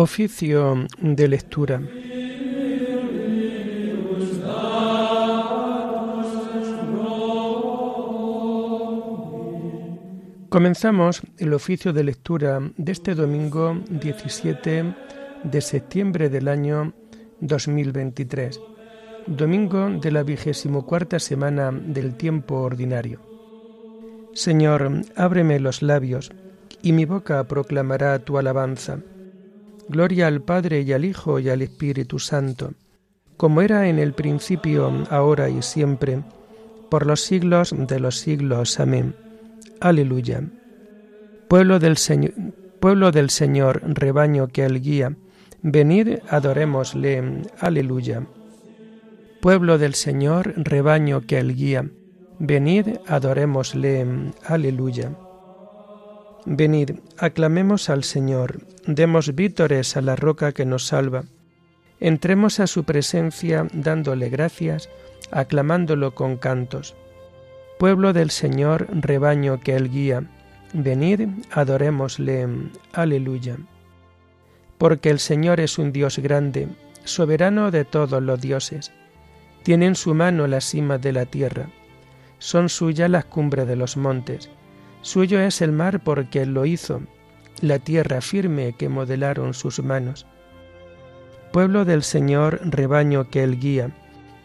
Oficio de lectura. Comenzamos el oficio de lectura de este domingo 17 de septiembre del año 2023, domingo de la vigésimo cuarta semana del tiempo ordinario. Señor, ábreme los labios, y mi boca proclamará tu alabanza. Gloria al Padre y al Hijo y al Espíritu Santo, como era en el principio, ahora y siempre, por los siglos de los siglos. Amén. Aleluya. Pueblo del Señor, pueblo del Señor, rebaño que él guía, venid, adorémosle. Aleluya. Pueblo del Señor, rebaño que él guía, venid, adorémosle. Aleluya. Venid, aclamemos al Señor, demos vítores a la roca que nos salva. Entremos a su presencia dándole gracias, aclamándolo con cantos. Pueblo del Señor, rebaño que él guía, venid, adorémosle. Aleluya. Porque el Señor es un Dios grande, soberano de todos los dioses. Tiene en su mano la cima de la tierra. Son suyas las cumbres de los montes Suyo es el mar porque Él lo hizo, la tierra firme que modelaron sus manos. Pueblo del Señor, rebaño que Él guía,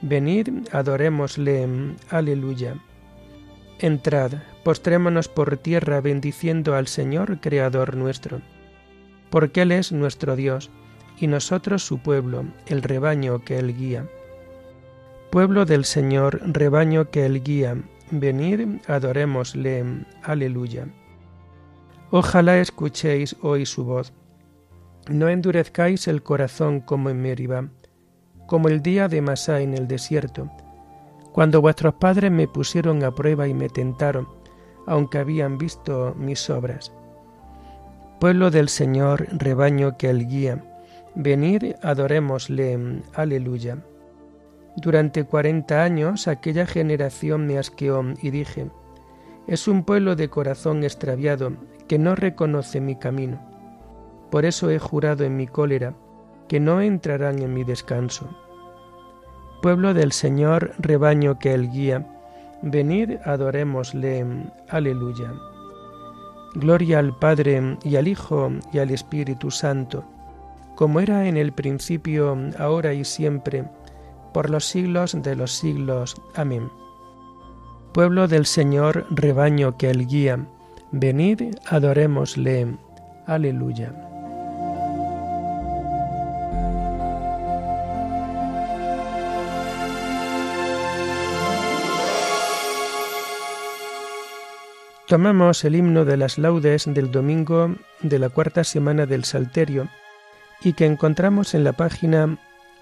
venid, adorémosle, aleluya. Entrad, postrémonos por tierra bendiciendo al Señor, Creador nuestro, porque Él es nuestro Dios, y nosotros su pueblo, el rebaño que Él guía. Pueblo del Señor, rebaño que Él guía, Venid, adorémosle. Aleluya. Ojalá escuchéis hoy su voz. No endurezcáis el corazón como en Meribá, como el día de Masá en el desierto, cuando vuestros padres me pusieron a prueba y me tentaron, aunque habían visto mis obras. Pueblo del Señor, rebaño que él guía, venid, adorémosle. Aleluya. Durante cuarenta años aquella generación me asqueó y dije, es un pueblo de corazón extraviado que no reconoce mi camino. Por eso he jurado en mi cólera que no entrarán en mi descanso. Pueblo del Señor, rebaño que él guía, venid adorémosle. Aleluya. Gloria al Padre y al Hijo y al Espíritu Santo, como era en el principio, ahora y siempre, por los siglos de los siglos. Amén. Pueblo del Señor, rebaño que él guía, venid, adorémosle. Aleluya. Tomamos el himno de las laudes del domingo de la cuarta semana del Salterio y que encontramos en la página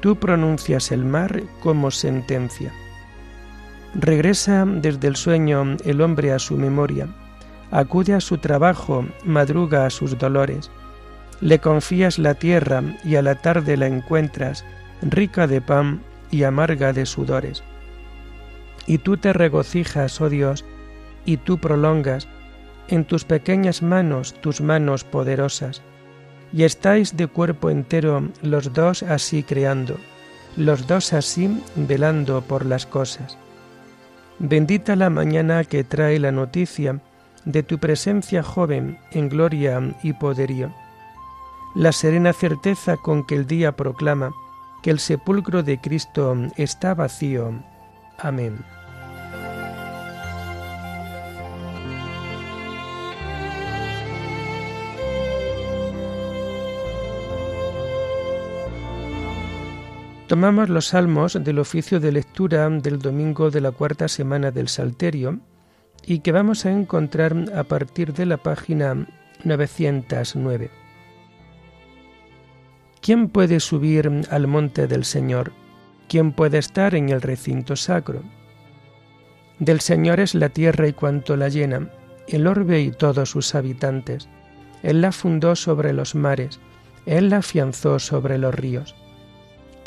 Tú pronuncias el mar como sentencia. Regresa desde el sueño el hombre a su memoria, acude a su trabajo, madruga a sus dolores. Le confías la tierra y a la tarde la encuentras rica de pan y amarga de sudores. Y tú te regocijas, oh Dios, y tú prolongas en tus pequeñas manos tus manos poderosas y estáis de cuerpo entero los dos así creando, los dos así velando por las cosas. Bendita la mañana que trae la noticia de tu presencia joven en gloria y poderío. La serena certeza con que el día proclama que el sepulcro de Cristo está vacío. Amén. Tomamos los salmos del oficio de lectura del domingo de la cuarta semana del Salterio y que vamos a encontrar a partir de la página 909. ¿Quién puede subir al monte del Señor? ¿Quién puede estar en el recinto sacro? Del Señor es la tierra y cuanto la llena, el orbe y todos sus habitantes. Él la fundó sobre los mares, Él la afianzó sobre los ríos.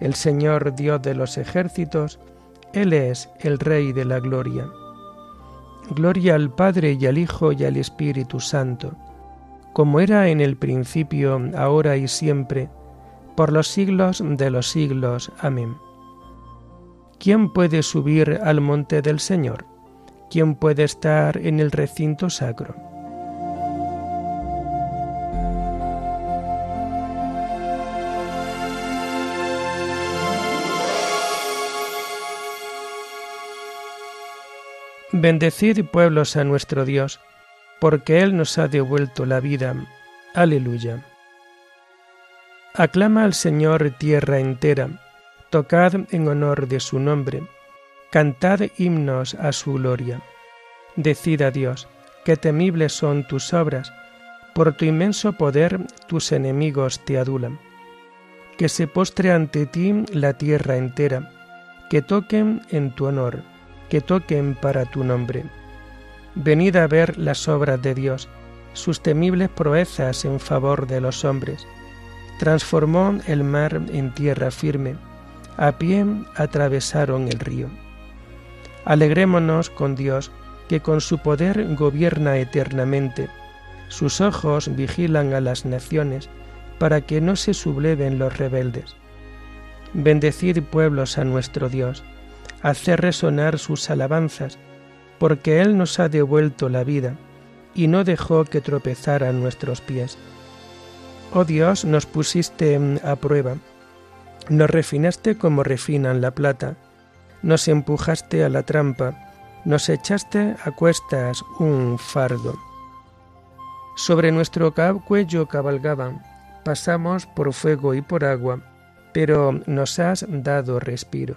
El Señor Dios de los ejércitos, Él es el Rey de la Gloria. Gloria al Padre y al Hijo y al Espíritu Santo, como era en el principio, ahora y siempre, por los siglos de los siglos. Amén. ¿Quién puede subir al monte del Señor? ¿Quién puede estar en el recinto sacro? Bendecid pueblos a nuestro Dios, porque Él nos ha devuelto la vida. Aleluya. Aclama al Señor tierra entera, tocad en honor de su nombre, cantad himnos a su gloria. Decid a Dios, que temibles son tus obras, por tu inmenso poder tus enemigos te adulan. Que se postre ante ti la tierra entera, que toquen en tu honor, que toquen para tu nombre. Venid a ver las obras de Dios, sus temibles proezas en favor de los hombres transformó el mar en tierra firme, a pie atravesaron el río. Alegrémonos con Dios, que con su poder gobierna eternamente. Sus ojos vigilan a las naciones, para que no se subleven los rebeldes. Bendecid pueblos a nuestro Dios, hacer resonar sus alabanzas, porque Él nos ha devuelto la vida, y no dejó que tropezaran nuestros pies. Oh Dios, nos pusiste a prueba, nos refinaste como refinan la plata, nos empujaste a la trampa, nos echaste a cuestas un fardo. Sobre nuestro cuello cabalgaban, pasamos por fuego y por agua, pero nos has dado respiro.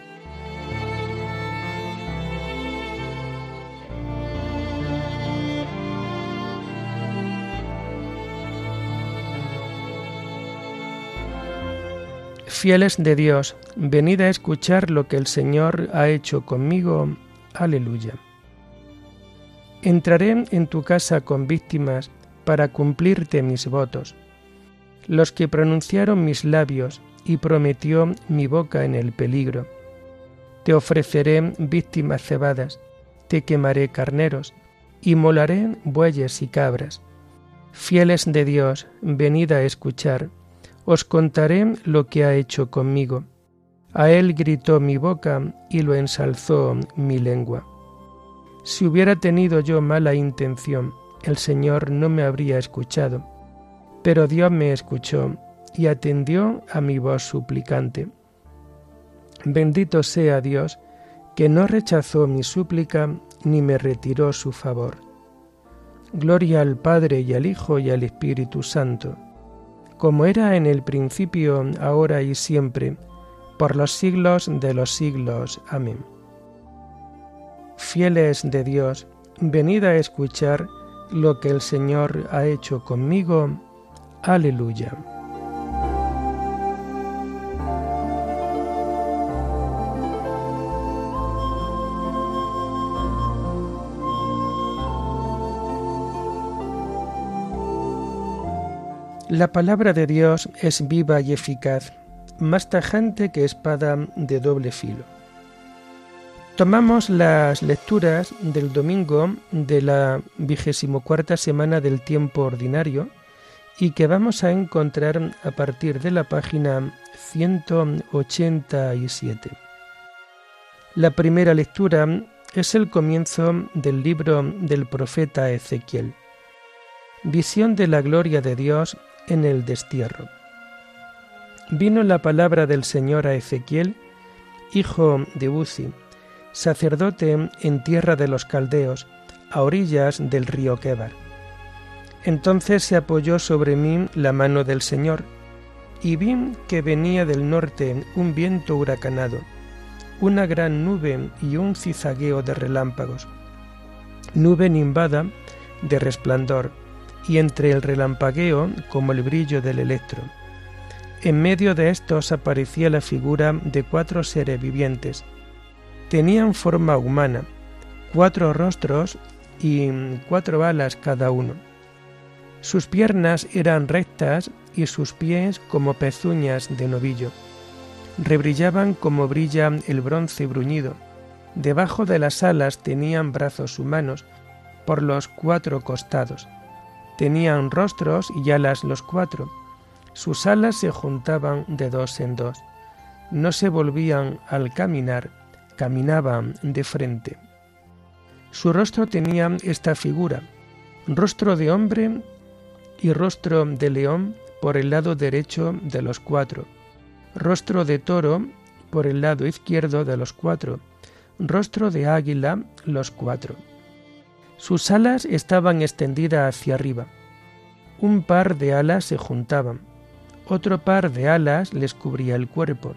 Fieles de Dios, venid a escuchar lo que el Señor ha hecho conmigo. Aleluya. Entraré en tu casa con víctimas para cumplirte mis votos, los que pronunciaron mis labios y prometió mi boca en el peligro. Te ofreceré víctimas cebadas, te quemaré carneros, y molaré bueyes y cabras. Fieles de Dios, venid a escuchar, os contaré lo que ha hecho conmigo. A él gritó mi boca y lo ensalzó mi lengua. Si hubiera tenido yo mala intención, el Señor no me habría escuchado, pero Dios me escuchó y atendió a mi voz suplicante. Bendito sea Dios, que no rechazó mi súplica ni me retiró su favor. Gloria al Padre y al Hijo y al Espíritu Santo, como era en el principio, ahora y siempre, por los siglos de los siglos. Amén. Fieles de Dios, venid a escuchar lo que el Señor ha hecho conmigo. Aleluya. La palabra de Dios es viva y eficaz, más tajante que espada de doble filo. Tomamos las lecturas del domingo de la vigésimo cuarta semana del tiempo ordinario y que vamos a encontrar a partir de la página 187. La primera lectura es el comienzo del libro del profeta Ezequiel. Visión de la gloria de Dios en el destierro. Vino la palabra del Señor a Ezequiel, hijo de Uzi, sacerdote en tierra de los caldeos, a orillas del río Quebar. Entonces se apoyó sobre mí la mano del Señor, y vi que venía del norte un viento huracanado, una gran nube y un cizagueo de relámpagos, nube nimbada de resplandor, y entre el relampagueo como el brillo del electro. En medio de estos aparecía la figura de cuatro seres vivientes. Tenían forma humana, cuatro rostros y cuatro alas cada uno. Sus piernas eran rectas y sus pies como pezuñas de novillo. Rebrillaban como brilla el bronce bruñido. Debajo de las alas tenían brazos humanos por los cuatro costados Tenían rostros y alas los cuatro. Sus alas se juntaban de dos en dos. No se volvían al caminar, caminaban de frente. Su rostro tenía esta figura, rostro de hombre y rostro de león por el lado derecho de los cuatro, rostro de toro por el lado izquierdo de los cuatro, rostro de águila los cuatro. Sus alas estaban extendidas hacia arriba. Un par de alas se juntaban. Otro par de alas les cubría el cuerpo.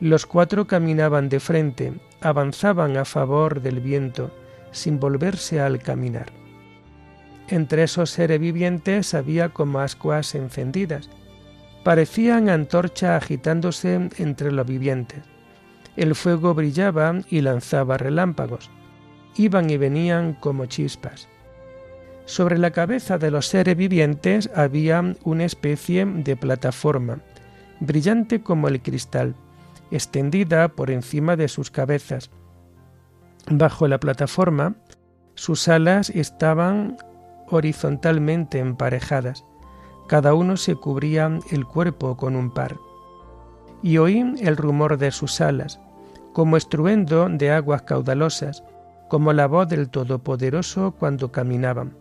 Los cuatro caminaban de frente, avanzaban a favor del viento, sin volverse al caminar. Entre esos seres vivientes había como ascuas encendidas. Parecían antorcha agitándose entre los vivientes. El fuego brillaba y lanzaba relámpagos iban y venían como chispas. Sobre la cabeza de los seres vivientes había una especie de plataforma, brillante como el cristal, extendida por encima de sus cabezas. Bajo la plataforma, sus alas estaban horizontalmente emparejadas, cada uno se cubría el cuerpo con un par. Y oí el rumor de sus alas, como estruendo de aguas caudalosas, como la voz del Todopoderoso cuando caminaban,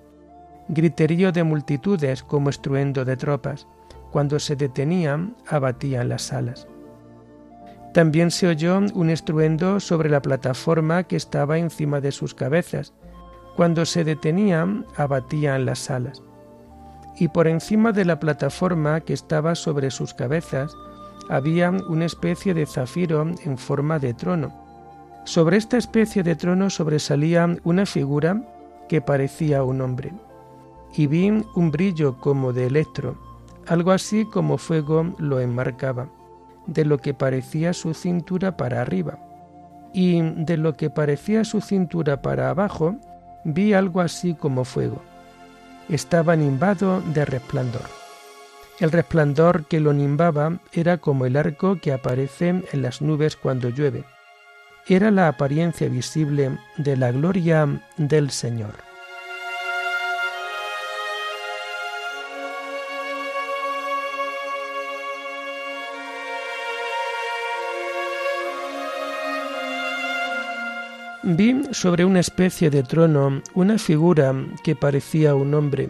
griterío de multitudes como estruendo de tropas, cuando se detenían abatían las alas. También se oyó un estruendo sobre la plataforma que estaba encima de sus cabezas, cuando se detenían abatían las alas. Y por encima de la plataforma que estaba sobre sus cabezas había una especie de zafiro en forma de trono, sobre esta especie de trono sobresalía una figura que parecía un hombre, y vi un brillo como de electro, algo así como fuego lo enmarcaba, de lo que parecía su cintura para arriba, y de lo que parecía su cintura para abajo vi algo así como fuego. Estaba nimbado de resplandor. El resplandor que lo nimbaba era como el arco que aparece en las nubes cuando llueve era la apariencia visible de la gloria del Señor. Vi sobre una especie de trono una figura que parecía un hombre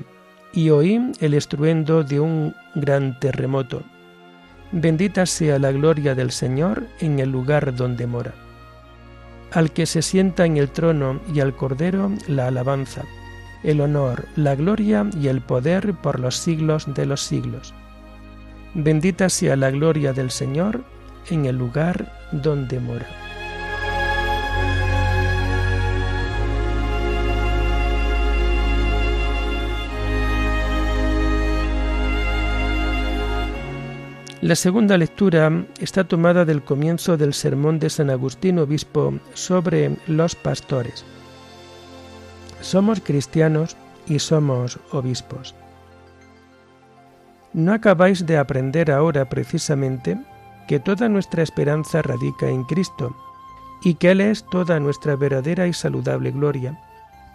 y oí el estruendo de un gran terremoto. Bendita sea la gloria del Señor en el lugar donde mora al que se sienta en el trono y al Cordero la alabanza, el honor, la gloria y el poder por los siglos de los siglos. Bendita sea la gloria del Señor en el lugar donde mora. La segunda lectura está tomada del comienzo del sermón de San Agustín Obispo sobre los pastores. Somos cristianos y somos obispos. ¿No acabáis de aprender ahora precisamente que toda nuestra esperanza radica en Cristo y que Él es toda nuestra verdadera y saludable gloria?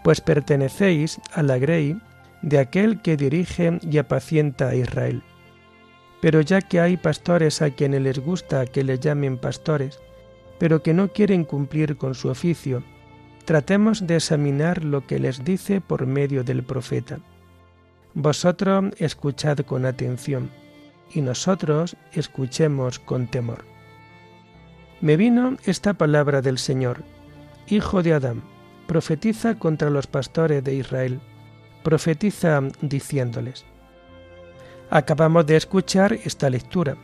Pues pertenecéis a la grey de aquel que dirige y apacienta a Israel. Pero ya que hay pastores a quienes les gusta que le llamen pastores, pero que no quieren cumplir con su oficio, tratemos de examinar lo que les dice por medio del profeta. Vosotros escuchad con atención, y nosotros escuchemos con temor. Me vino esta palabra del Señor, Hijo de Adán, profetiza contra los pastores de Israel profetiza diciéndoles, Acabamos de escuchar esta lectura.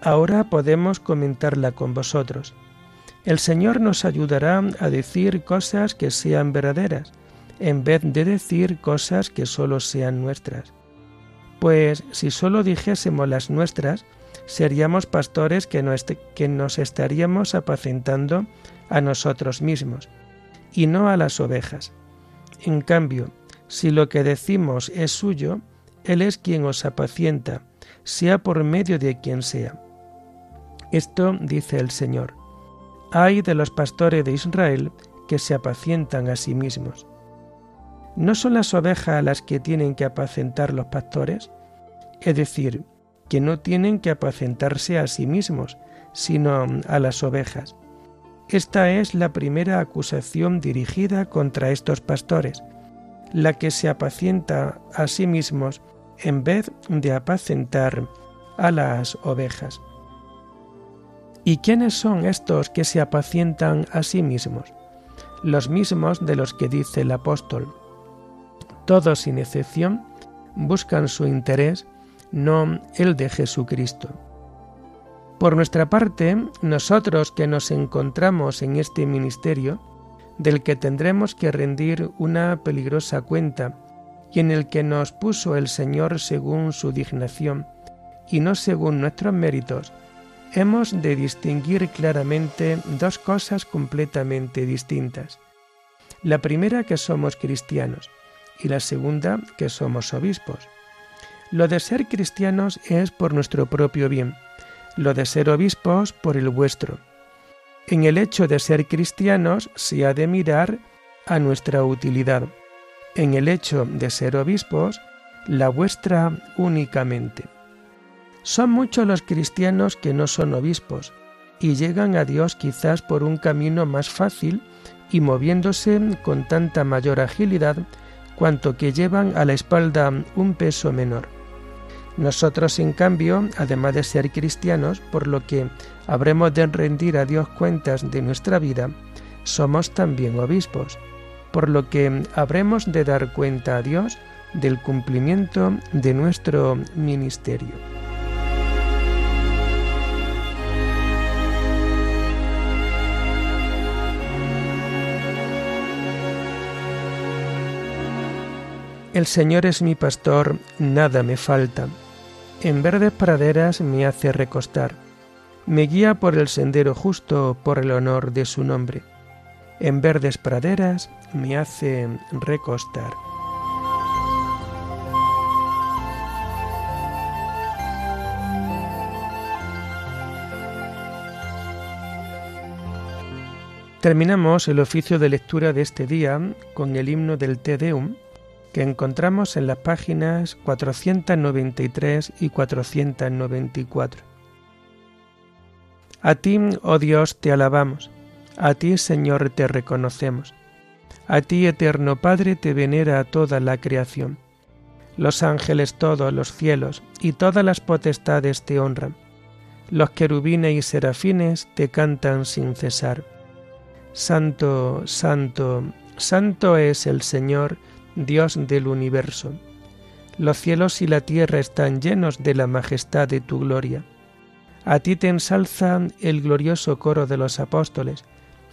Ahora podemos comentarla con vosotros. El Señor nos ayudará a decir cosas que sean verdaderas, en vez de decir cosas que solo sean nuestras. Pues si solo dijésemos las nuestras, seríamos pastores que, que nos estaríamos apacentando a nosotros mismos, y no a las ovejas. En cambio, si lo que decimos es suyo, Él es quien os apacienta, sea por medio de quien sea. Esto dice el Señor. Hay de los pastores de Israel que se apacientan a sí mismos. ¿No son las ovejas las que tienen que apacentar los pastores? Es decir, que no tienen que apacentarse a sí mismos, sino a las ovejas. Esta es la primera acusación dirigida contra estos pastores, la que se apacienta a sí mismos en vez de apacentar a las ovejas. ¿Y quiénes son estos que se apacientan a sí mismos? Los mismos de los que dice el apóstol. Todos sin excepción buscan su interés, no el de Jesucristo. Por nuestra parte, nosotros que nos encontramos en este ministerio, del que tendremos que rendir una peligrosa cuenta y en el que nos puso el Señor según su dignación y no según nuestros méritos, hemos de distinguir claramente dos cosas completamente distintas. La primera que somos cristianos y la segunda que somos obispos. Lo de ser cristianos es por nuestro propio bien, lo de ser obispos por el vuestro en el hecho de ser cristianos se ha de mirar a nuestra utilidad. En el hecho de ser obispos, la vuestra únicamente. Son muchos los cristianos que no son obispos y llegan a Dios quizás por un camino más fácil y moviéndose con tanta mayor agilidad cuanto que llevan a la espalda un peso menor. Nosotros, en cambio, además de ser cristianos, por lo que habremos de rendir a Dios cuentas de nuestra vida, somos también obispos, por lo que habremos de dar cuenta a Dios del cumplimiento de nuestro ministerio. El Señor es mi pastor, nada me falta. En verdes praderas me hace recostar. Me guía por el sendero justo por el honor de su nombre. En verdes praderas me hace recostar. Terminamos el oficio de lectura de este día con el himno del Te Deum que encontramos en las páginas 493 y 494. A ti, oh Dios, te alabamos, a ti, Señor, te reconocemos, a ti, eterno Padre, te venera toda la creación. Los ángeles todos, los cielos y todas las potestades te honran. Los querubines y serafines te cantan sin cesar. Santo, santo, santo es el Señor, Dios del universo. Los cielos y la tierra están llenos de la majestad de tu gloria. A ti te ensalza el glorioso coro de los apóstoles,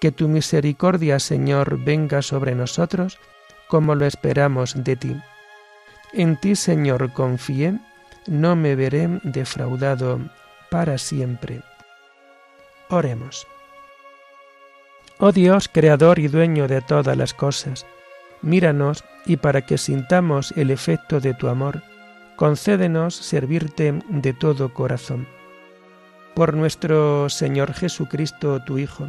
Que tu misericordia, Señor, venga sobre nosotros, como lo esperamos de ti. En ti, Señor, confié, no me veré defraudado para siempre. Oremos. Oh Dios, Creador y Dueño de todas las cosas, míranos y para que sintamos el efecto de tu amor, concédenos servirte de todo corazón por nuestro Señor Jesucristo, tu Hijo,